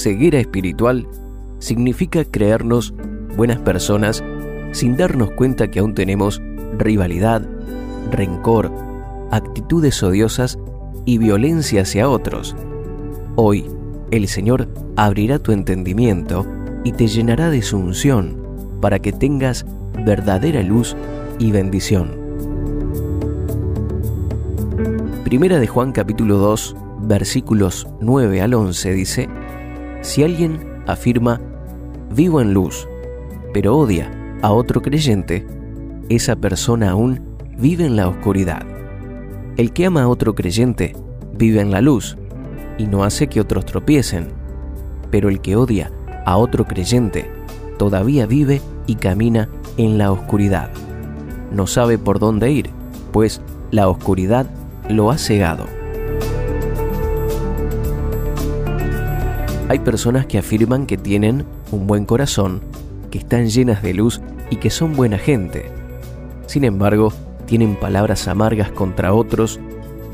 ceguera espiritual significa creernos buenas personas sin darnos cuenta que aún tenemos rivalidad, rencor, actitudes odiosas y violencia hacia otros. Hoy, el Señor abrirá tu entendimiento y te llenará de su unción para que tengas verdadera luz y bendición. Primera de Juan capítulo 2, versículos 9 al 11 dice, Si alguien afirma, vivo en luz, pero odia a otro creyente, esa persona aún vive en la oscuridad. El que ama a otro creyente vive en la luz y no hace que otros tropiecen, pero el que odia a otro creyente todavía vive y camina en la oscuridad. No sabe por dónde ir, pues la oscuridad lo ha cegado. Hay personas que afirman que tienen un buen corazón, que están llenas de luz y que son buena gente. Sin embargo, tienen palabras amargas contra otros,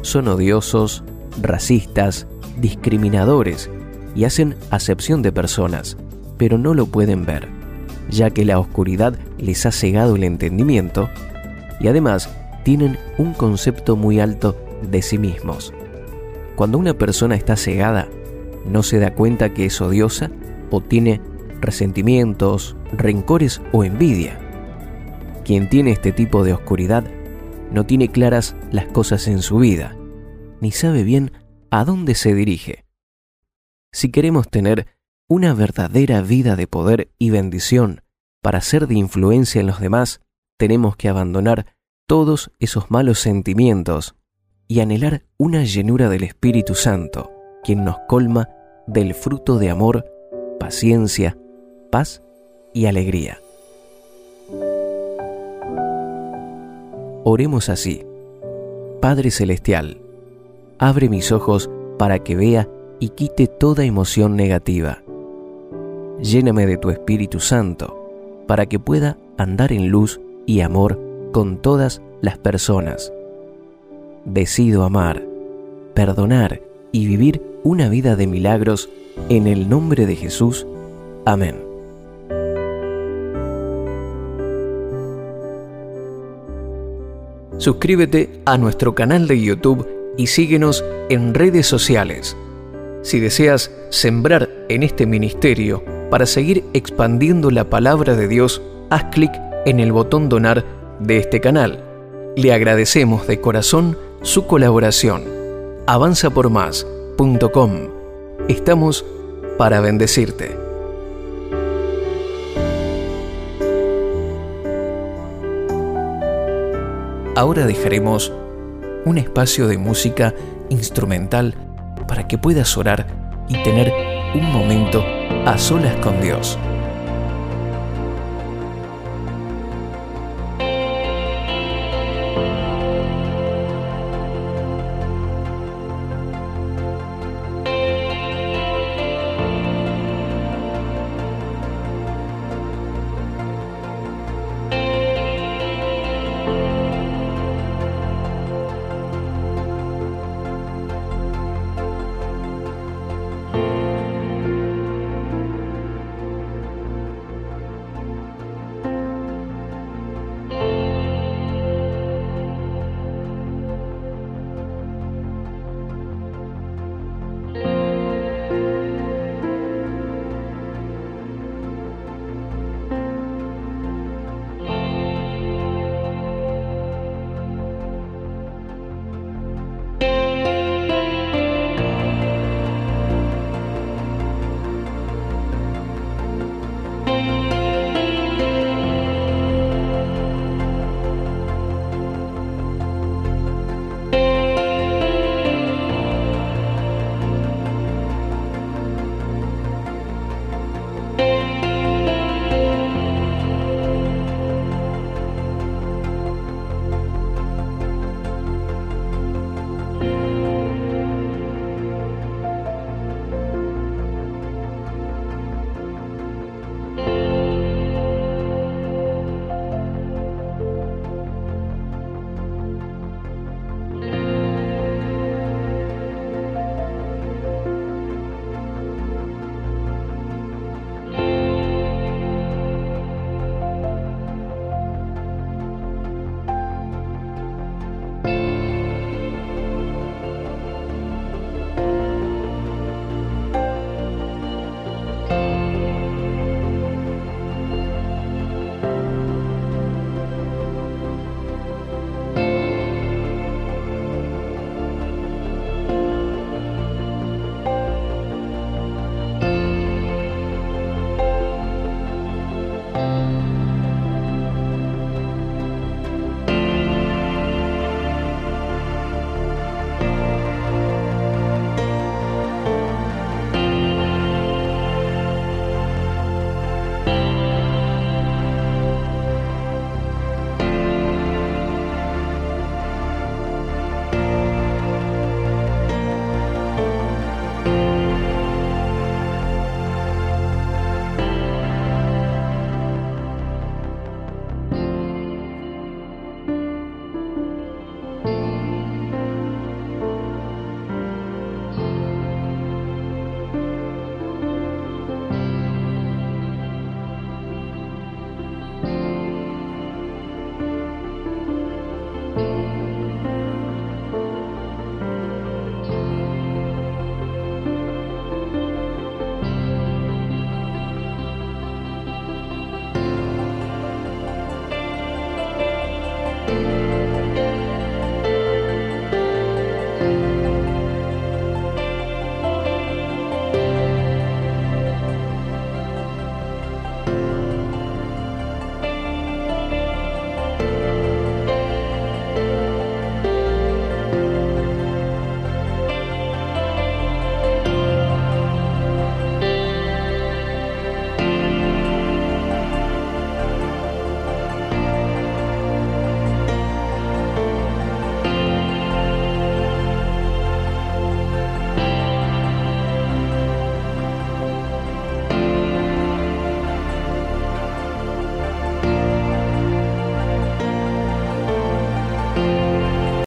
son odiosos, racistas, discriminadores y hacen acepción de personas, pero no lo pueden ver, ya que la oscuridad les ha cegado el entendimiento y además tienen un concepto muy alto de sí mismos. Cuando una persona está cegada, no se da cuenta que es odiosa o tiene resentimientos, rencores o envidia. Quien tiene este tipo de oscuridad no tiene claras las cosas en su vida, ni sabe bien a dónde se dirige. Si queremos tener una verdadera vida de poder y bendición para ser de influencia en los demás, tenemos que abandonar todos esos malos sentimientos y anhelar una llenura del Espíritu Santo, quien nos colma del fruto de amor, paciencia, paz y alegría. Oremos así. Padre Celestial, abre mis ojos para que vea y quite toda emoción negativa. Lléname de tu Espíritu Santo para que pueda andar en luz y amor con todas las personas. Decido amar, perdonar y vivir una vida de milagros en el nombre de Jesús. Amén. Suscríbete a nuestro canal de YouTube y síguenos en redes sociales. Si deseas sembrar en este ministerio para seguir expandiendo la palabra de Dios, haz clic en el botón donar de este canal. Le agradecemos de corazón su colaboración. Avanzapormás.com. Estamos para bendecirte. Ahora dejaremos un espacio de música instrumental para que puedas orar y tener un momento a solas con Dios.